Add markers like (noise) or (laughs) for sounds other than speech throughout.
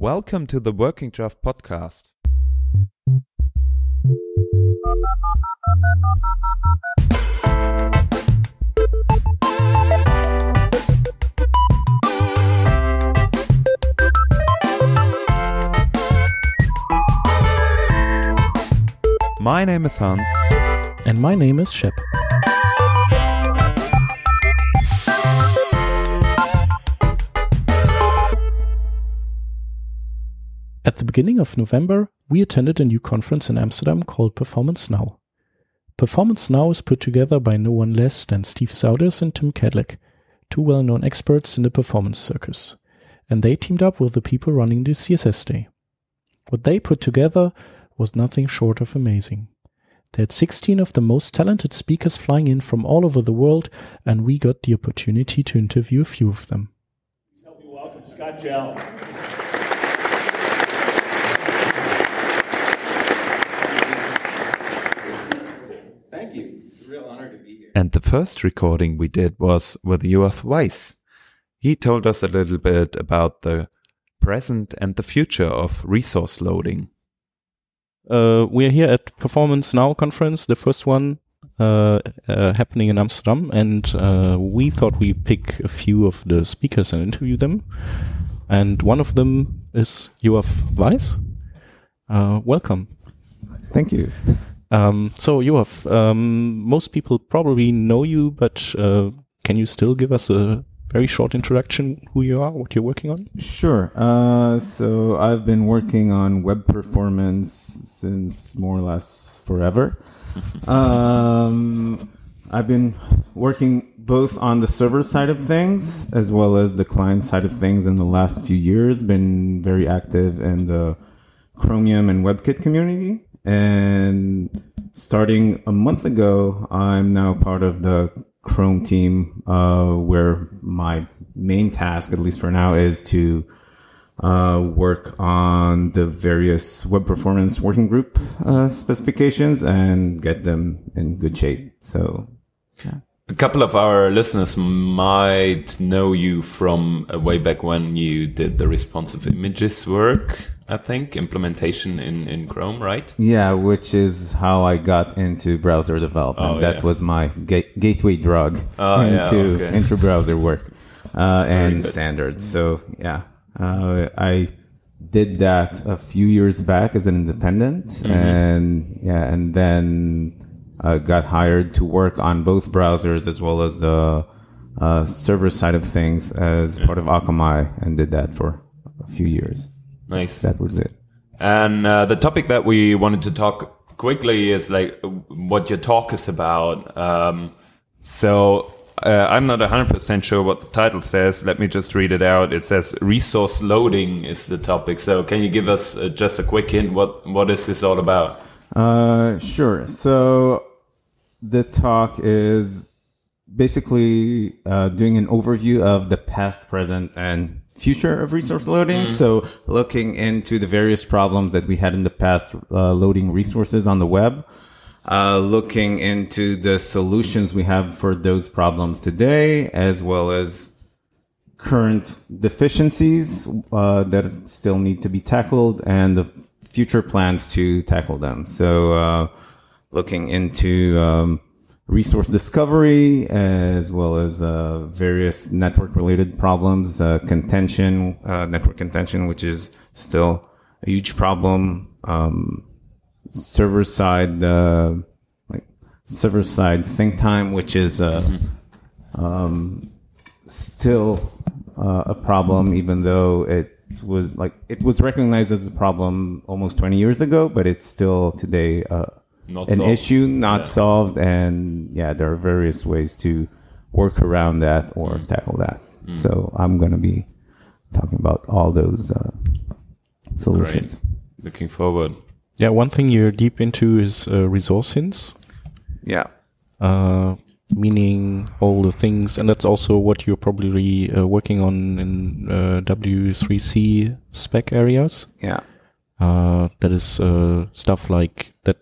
Welcome to the Working Draft podcast. My name is Hans. And my name is Schepp. Beginning of November, we attended a new conference in Amsterdam called Performance Now. Performance Now is put together by no one less than Steve Souders and Tim Kadlec, two well known experts in the performance circus, and they teamed up with the people running the CSS Day. What they put together was nothing short of amazing. They had 16 of the most talented speakers flying in from all over the world, and we got the opportunity to interview a few of them. Please help me welcome Scott Jehl. Thank you. It's a real honor to be here. And the first recording we did was with Yoav Weiss. He told us a little bit about the present and the future of resource loading. Uh, we are here at Performance Now conference, the first one uh, uh, happening in Amsterdam, and uh, we thought we pick a few of the speakers and interview them. And one of them is Yoav Weiss. Uh, welcome. Thank you. Um, so, Yoav, um, most people probably know you, but uh, can you still give us a very short introduction who you are, what you're working on? Sure. Uh, so I've been working on web performance since more or less forever. (laughs) um, I've been working both on the server side of things as well as the client side of things in the last few years. Been very active in the Chromium and WebKit community. And starting a month ago, I'm now part of the Chrome team, uh, where my main task, at least for now, is to uh, work on the various web performance working group uh, specifications and get them in good shape. So, A couple of our listeners might know you from uh, way back when you did the responsive images work, I think, implementation in, in Chrome, right? yeah, which is how I got into browser development. Oh, that yeah. was my ga- gateway drug Oh, yeah, into okay. into browser work uh, and standards. So yeah, uh, I did that a few years back as an independent, Mm-hmm. and yeah, and then uh, got hired to work on both browsers as well as the uh, server side of things as part of Akamai, and did that for a few years. Nice. That was it. And uh, the topic that we wanted to talk quickly is like what your talk is about. Um, so uh, I'm not 100% sure what the title says. Let me just read it out. It says resource loading is the topic. So can you give us uh, just a quick hint? What what is this all about? Uh, sure. So the talk is basically uh, doing an overview of the past, present, and future of resource loading. So looking into the various problems that we had in the past uh, loading resources on the web. Uh, looking into the solutions we have for those problems today, as well as current deficiencies uh, that still need to be tackled and the future plans to tackle them. So, uh, looking into um, resource discovery as well as uh, various network related problems, uh, contention, uh, network contention, which is still a huge problem. Um, server side, uh, like server side think time, which is uh, um, still uh, a problem, even though it was like it was recognized as a problem almost 20 years ago, but it's still today uh, Not an solved. issue not solved. And yeah, there are various ways to work around that or Mm. tackle that. So I'm going to be talking about all those uh, solutions. Looking forward. Yeah, one thing you're deep into is uh, resource hints, Yeah. uh, meaning all the things, and that's also what you're probably uh, working on in uh, W3C spec areas. Yeah. Uh, that is uh, stuff like that.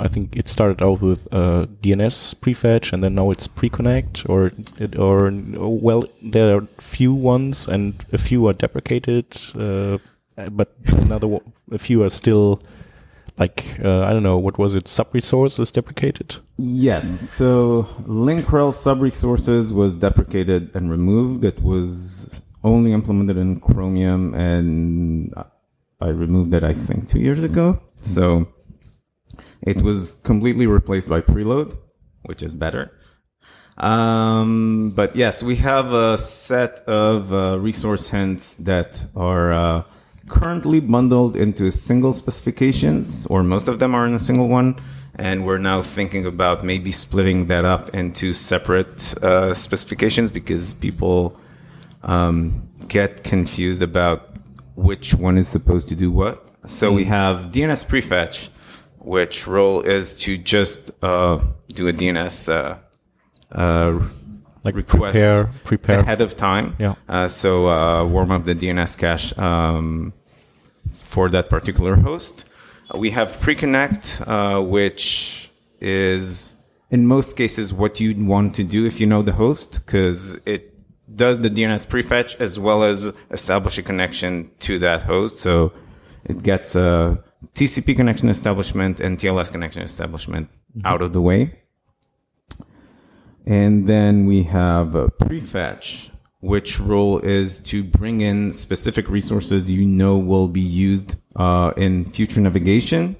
I think it started out with uh, DNS prefetch, and then now it's pre-connect, or or well, there are few ones, and a few are deprecated. Uh, but another a few are still like uh, I don't know what was it sub resource is deprecated. Yes. So linkrel sub-resources was deprecated and removed. It was only implemented in Chromium, and I removed it, I think, two years ago. So it was completely replaced by preload, which is better. Um, but yes, we have a set of uh, resource hints that are uh, currently bundled into single specifications, or most of them are in a single one. And we're now thinking about maybe splitting that up into separate uh, specifications because people um, get confused about which one is supposed to do what. So we have DNS prefetch, which role is to just uh, do a DNS uh, uh, Like request prepare, prepare. ahead of time. Yeah. Uh, so uh, warm up the DNS cache um, for that particular host. We have pre-connect, uh, which is in most cases what you'd want to do if you know the host, because it does the DNS prefetch as well as establish a connection to that host. So it gets a TCP connection establishment and TLS connection establishment out of the way. And then we have a prefetch, which role is to bring in specific resources you know will be used uh, in future navigation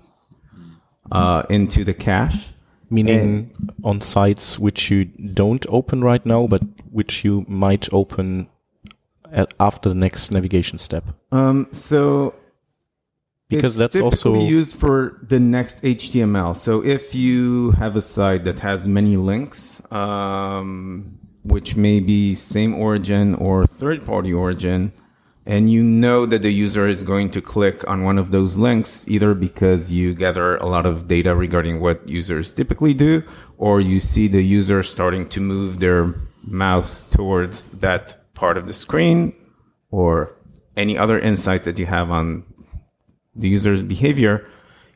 uh, into the cache. meaning on sites which you don't open right now, but which you might open after the next navigation step. Um, so Because it's that's also used for the next HTML. So if you have a site that has many links, um, which may be same origin or third party origin, and you know that the user is going to click on one of those links, either because you gather a lot of data regarding what users typically do, or you see the user starting to move their mouse towards that part of the screen, or any other insights that you have on the user's behavior,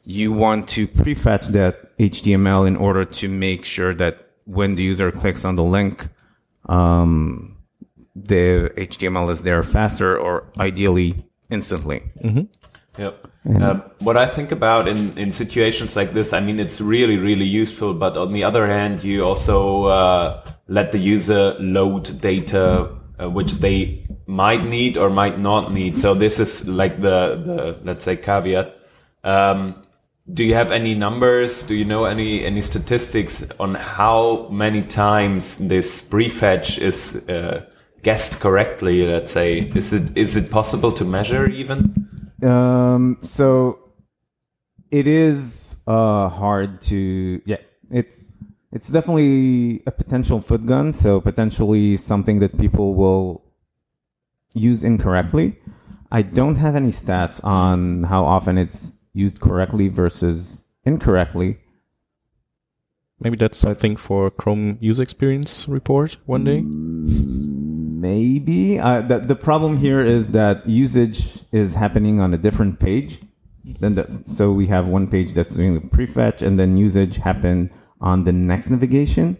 you want to prefetch that HTML in order to make sure that when the user clicks on the link, um, the HTML is there faster or ideally instantly. Yep. Uh, what I think about in, in situations like this, I mean, it's really, really useful. But on the other hand, you also uh, let the user load data uh, which they might need or might not need. So this is like the, the let's say caveat. Um, do you have any numbers? Do you know any any statistics on how many times this prefetch is uh, guessed correctly? Let's say, is it is it possible to measure even? Um, so it is uh, hard to yeah. It's it's definitely a potential foot gun. So potentially something that people will use incorrectly. I don't have any stats on how often it's used correctly versus incorrectly. maybe that's something for Chrome user experience report one day. Maybe uh, the the problem here is that usage is happening on a different page. Then the, so we have one page that's doing the prefetch, and then usage happen on the next navigation.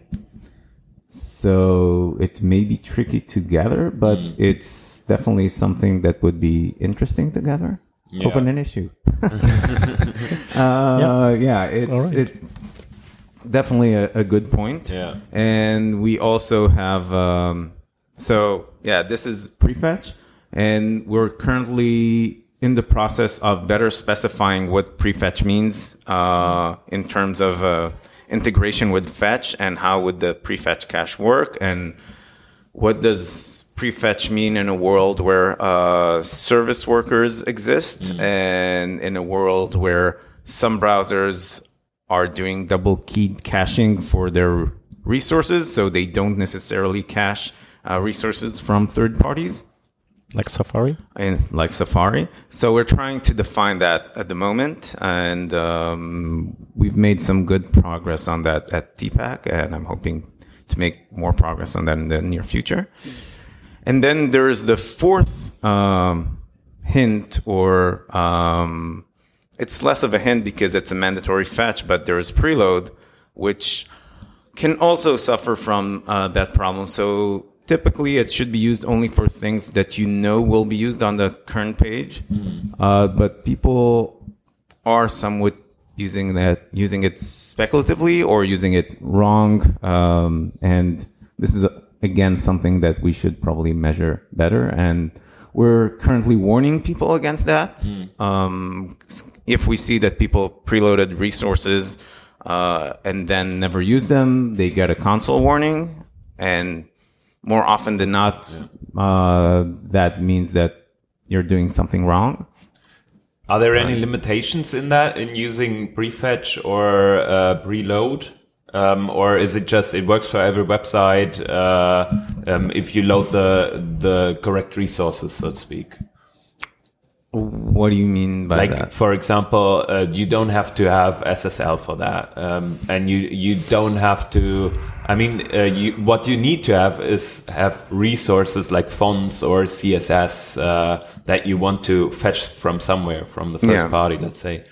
So it may be tricky to gather, but it's definitely something that would be interesting to gather. Yeah. Open an issue. (laughs) (laughs) uh, yeah. it's All right. it's definitely a, a good point. Yeah. And we also have, um, so yeah, this is prefetch, and we're currently in the process of better specifying what prefetch means uh, in terms of uh, integration with fetch and how would the prefetch cache work and what does prefetch mean in a world where uh, service workers exist and in a world where some browsers are doing double keyed caching for their resources so they don't necessarily cache uh, resources from third parties Like Safari? in like Safari. So we're trying to define that at the moment, and um, we've made some good progress on that at TPAC, and I'm hoping to make more progress on that in the near future. And then there's the fourth um, hint, or um, it's less of a hint because it's a mandatory fetch, but there is preload, which can also suffer from uh, that problem. So typically it should be used only for things that you know will be used on the current page. Uh, but people are somewhat using that, using it speculatively or using it wrong. Um, and this is again something that we should probably measure better. And we're currently warning people against that. Um, if we see that people preloaded resources uh, and then never use them, they get a console warning. And more often than not, uh, that means that you're doing something wrong. Are there any limitations in that in using prefetch or uh, preload? Um, or is it just it works for every website uh, um, if you load the the correct resources, so to speak? What do you mean by like that? for example uh, you don't have to have ssl for that um, and you you don't have to i mean uh, you what you need to have is have resources like fonts or css uh, that you want to fetch from somewhere from the first Yeah. party let's say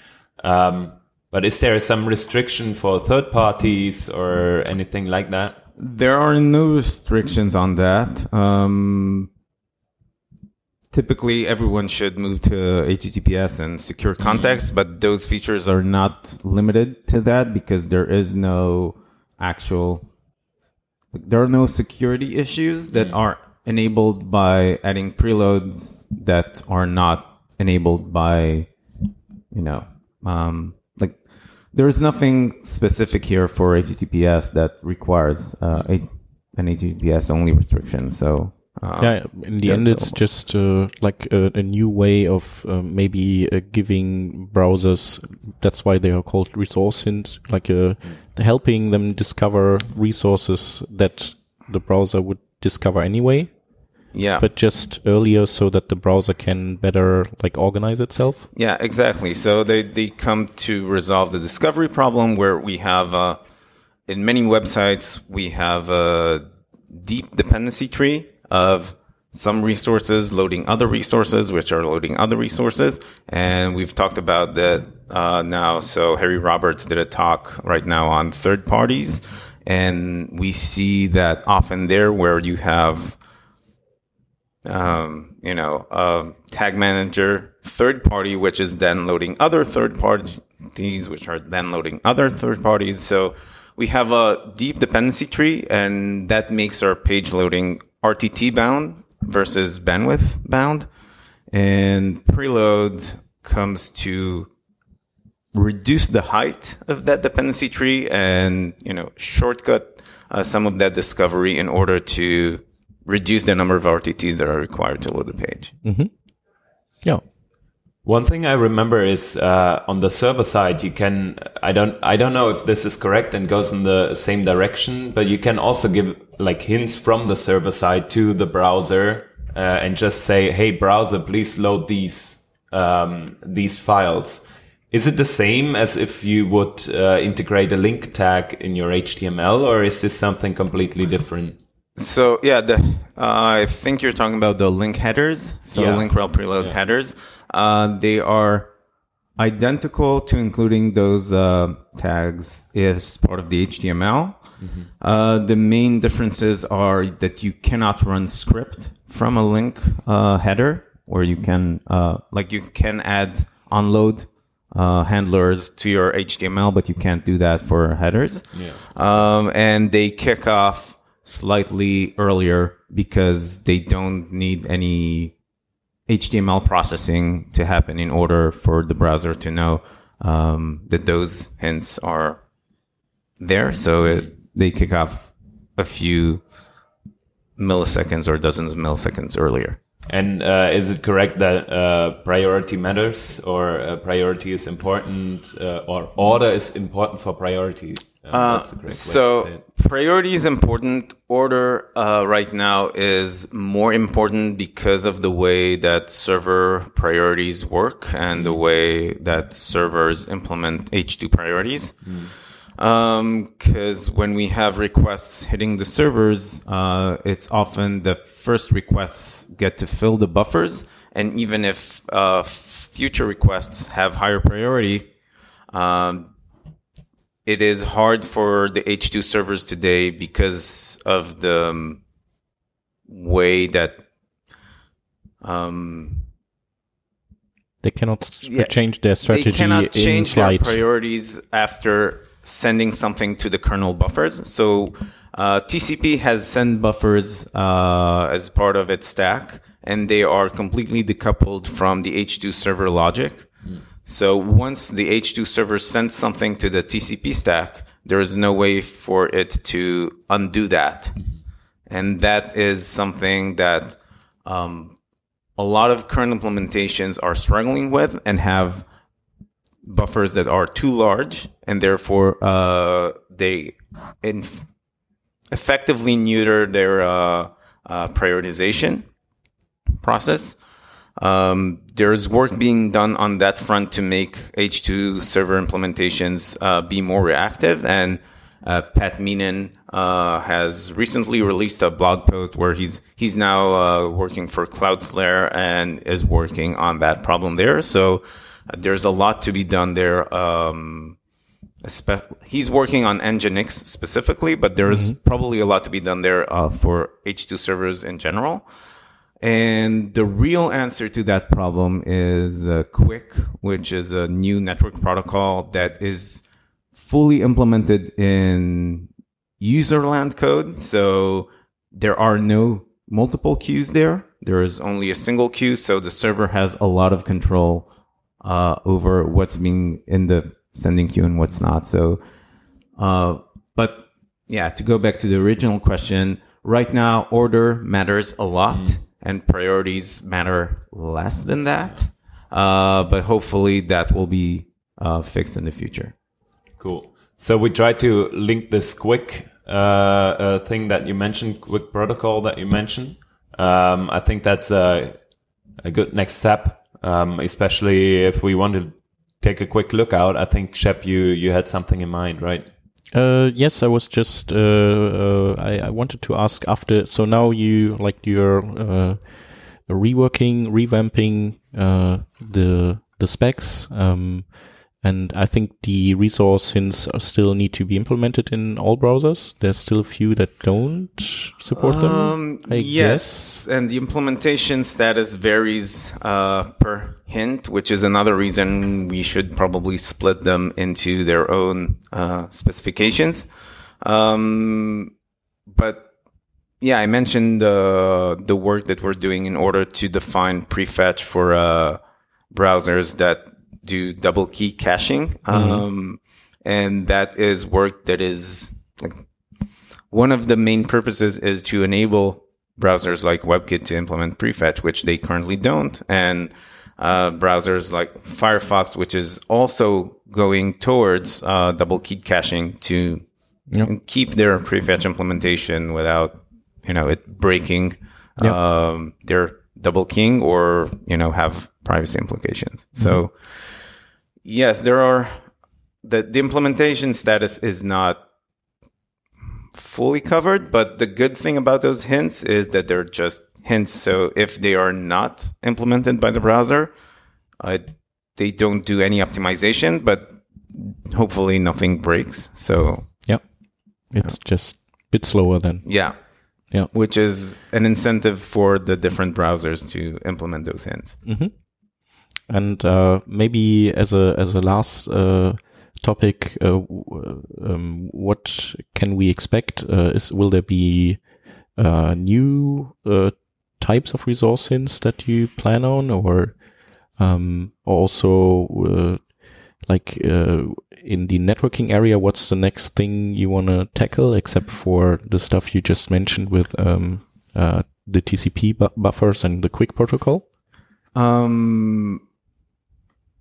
um, but is there some restriction for third parties or anything like that There are no restrictions on that. Um, typically, everyone should move to HTTPS and secure context, but those features are not limited to that because there is no actual, there are no security issues that are enabled by adding preloads that are not enabled by, you know, um, like there is nothing specific here for HTTPS that requires uh, a, an HTTPS only restriction. So uh, yeah, in the end, it's just uh, like a, a new way of uh, maybe uh, giving browsers. That's why they are called resource hint, like uh, helping them discover resources that the browser would discover anyway, yeah, but just earlier, so that the browser can better like organize itself. yeah, exactly. So they they come to resolve the discovery problem where we have uh, in many websites we have a deep dependency tree of some resources loading other resources, which are loading other resources. And we've talked about that uh, now. So Harry Roberts did a talk right now on third parties. And we see that often there where you have, um, you know, a tag manager third party, which is then loading other third parties, which are then loading other third parties. So we have a deep dependency tree and that makes our page loading RTT bound versus bandwidth bound. And preload comes to reduce the height of that dependency tree and, you know, shortcut uh, some of that discovery in order to reduce the number of RTTs that are required to load the page. Yeah, One thing I remember is uh, on the server side, you can. I don't. I don't know if this is correct and goes in the same direction, but you can also give like hints from the server side to the browser uh, and just say, "Hey, browser, please load these um, these files." Is it the same as if you would uh, integrate a link tag in your HTML, or is this something completely different? So yeah, the uh, I think you're talking about the link headers. So Yeah. link rel preload headers. Uh, they are identical to including those uh, tags as part of the HTML. Uh, the main differences are that you cannot run script from a link uh, header, or you can uh, like you can add unload uh, handlers to your HTML, but you can't do that for headers. Yeah. Um, and they kick off slightly earlier because they don't need any HTML processing to happen in order for the browser to know um, that those hints are there. So it, they kick off a few milliseconds or dozens of milliseconds earlier. And uh, is it correct that uh, priority matters, or uh, priority is important, uh, or order is important for priority? Uh, that's a great way to say So priority is important. Order uh, right now is more important because of the way that server priorities work and the way that servers implement H2 priorities. Because when we have requests hitting the servers, uh, it's often the first requests get to fill the buffers, and even if uh, future requests have higher priority, um, it is hard for the H2 servers today because of the um, way that um, They cannot Yeah. change their strategy they cannot change their priorities after sending something to the kernel buffers. So uh, TCP has send buffers uh, as part of its stack, and they are completely decoupled from the H2 server logic. So once the H2 server sends something to the TCP stack, there is no way for it to undo that. And that is something that um, a lot of current implementations are struggling with and have buffers that are too large and therefore uh, they inf- effectively neuter their uh, uh, prioritization process. Um, there's work being done on that front to make H2 server implementations uh, be more reactive. And uh, Pat Meenan uh, has recently released a blog post where he's he's now uh, working for Cloudflare and is working on that problem there. So uh, there's a lot to be done there. Um, he's working on Nginx specifically, but there's probably a lot to be done there uh, for H2 servers in general. And the real answer to that problem is uh, which is a new network protocol that is fully implemented in userland code. So there are no multiple queues there. There is only a single queue. So the server has a lot of control uh, over what's being in the sending queue and what's not. So, uh, but yeah, to go back to the original question, right now order matters a lot and priorities matter less than that. Uh, but hopefully that will be uh, fixed in the future. Cool. So we try to link this QUIC uh, uh, thing that you mentioned, QUIC protocol that you mentioned. Um, I think that's a, a good next step, um, especially if we want to take a quick look out. I think Schepp, you you had something in mind, right? Uh, yes, I was just uh, uh, I, I wanted to ask after. So now you like you're uh, reworking, revamping uh, the the specs, um, and I think the resource hints still need to be implemented in all browsers. There's still a few that don't support them. Um, I yes, and the implementation status varies uh, per hint, which is another reason we should probably split them into their own uh, specifications. Um, but yeah, I mentioned uh, the work that we're doing in order to define prefetch for uh, browsers that do double key caching. Um, and that is work that is like one of the main purposes is to enable browsers like WebKit to implement prefetch, which they currently don't, and uh, browsers like Firefox, which is also going towards uh, double key caching to Yep. keep their prefetch implementation without you know it breaking Yep. um, their double keying or you know have privacy implications. So yes, there are the the implementation status is not fully covered, but the good thing about those hints is that they're just hints. So if they are not implemented by the browser, uh, they don't do any optimization, but hopefully nothing breaks. So Yeah, it's just a bit slower than yeah, yeah. which is an incentive for the different browsers to implement those hints. And uh, maybe as a as a last uh, topic, uh, um, what can we expect? Uh, is will there be uh, new uh, types of resource hints that you plan on, or um, also uh, like uh, in the networking area? What's the next thing you want to tackle, except for the stuff you just mentioned with um, uh, the TCP bu- buffers and the QUIC protocol? Um,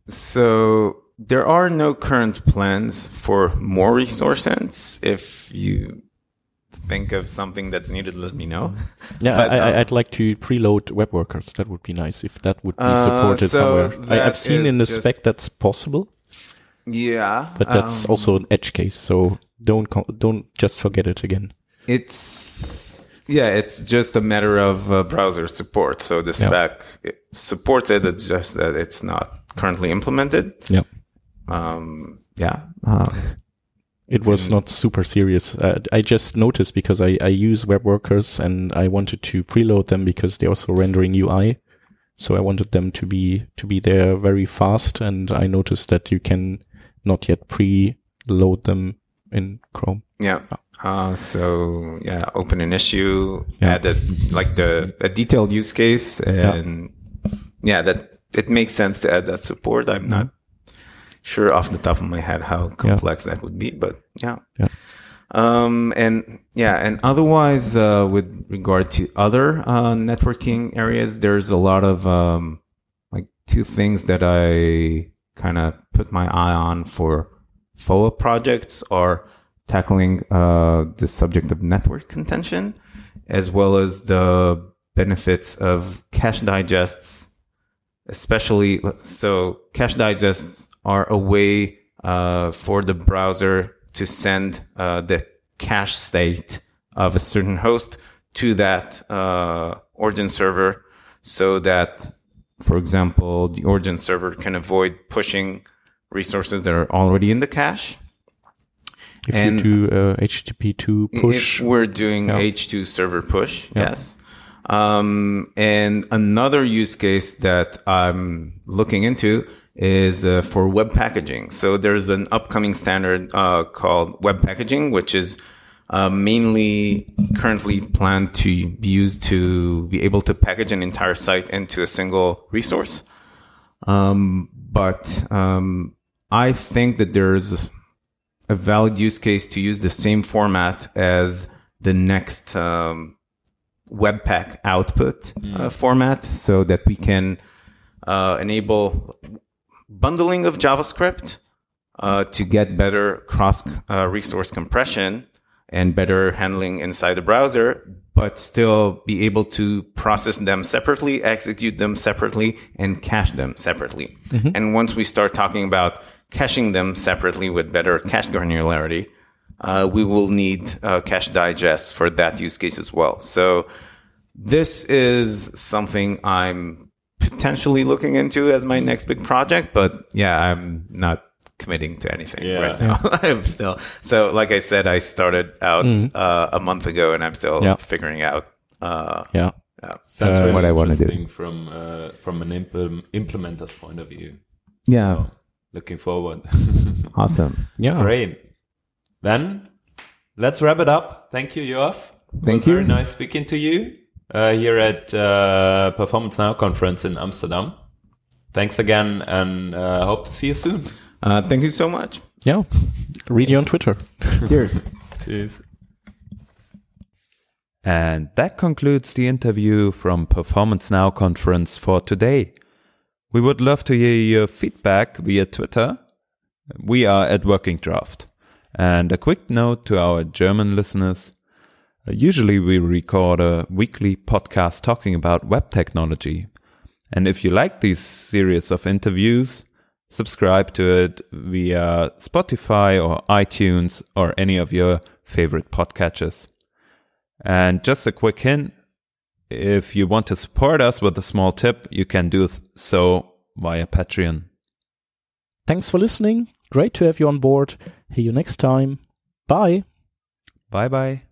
so there are no current plans for more resource hints. If you think of something that's needed, let me know. (laughs) Yeah, But, I, uh, I, I'd like to preload web workers. That would be nice if that would be Uh, supported so somewhere. I, I've seen in the spec that's possible, Yeah, but that's um, also an edge case. So don't don't just forget it again. It's yeah, it's just a matter of uh, browser support. So the Yeah. spec it supports it. It's just that it's not currently implemented. Yeah. Um, yeah. Um, It was not super serious. Uh, I just noticed because I, I use web workers and I wanted to preload them because they're also rendering UI. So I wanted them to be to be there very fast, and I noticed that you can not yet pre-load them in Chrome. Yeah. Uh, so yeah, open an issue, Yeah. add a, like the a detailed use case, and yeah. that it makes sense to add that support. I'm not sure off the top of my head how complex that would be, but yeah. Yeah. Um, and yeah, and otherwise, uh, with regard to other, uh, networking areas, there's a lot of, um, like two things that I kind of put my eye on for FOA projects are tackling, uh, the subject of network contention as well as the benefits of cache digests especially so cache digests are a way uh, for the browser to send uh, the cache state of a certain host to that uh, origin server so that for example the origin server can avoid pushing resources that are already in the cache If And- you do uh, HTTP two push, if we're doing Yeah. H2 server push, yes. Um, and another use case that I'm looking into is uh, for web packaging. So there's an upcoming standard uh, called web packaging, which is uh, mainly currently planned to be used to be able to package an entire site into a single resource. Um, but um, I think that there's a valid use case to use the same format as the next um, Webpack output uh, format so that we can uh, enable bundling of JavaScript uh, to get better cross uh, resource compression and better handling inside the browser, but still be able to process them separately, execute them separately, and cache them separately. And once we start talking about caching them separately with better cache granularity, uh, we will need uh, cache digests for that use case as well. So this is something I'm potentially looking into as my next big project, but yeah, I'm not committing to anything Yeah. right now. (laughs) I'm still so like I said, I started out uh, a month ago, and I'm still Yeah. figuring out. Uh, yeah, Sounds Uh, really what I wanna do. from uh, from an impl- implementer's point of view. yeah, So, looking forward. (laughs) awesome. yeah. Great. Then let's wrap it up. Thank you, Yoav. It Thank you. Very nice speaking to you uh, here at uh, Performance Now conference in Amsterdam. Thanks again, and uh, hope to see you soon. Uh, thank you so much. Yeah. Read you on Twitter. Cheers. (laughs) Cheers. And that concludes the interview from Performance Now conference for today. We would love to hear your feedback via Twitter. We are at Working Draft. And a quick note to our German listeners. Usually we record a weekly podcast talking about web technology. And if you like these series of interviews, subscribe to it via Spotify or iTunes or any of your favorite podcatchers. And just a quick hint if you want to support us with a small tip, you can do so via Patreon. Thanks for listening. Great to have you on board. See you next time. Bye. Bye bye.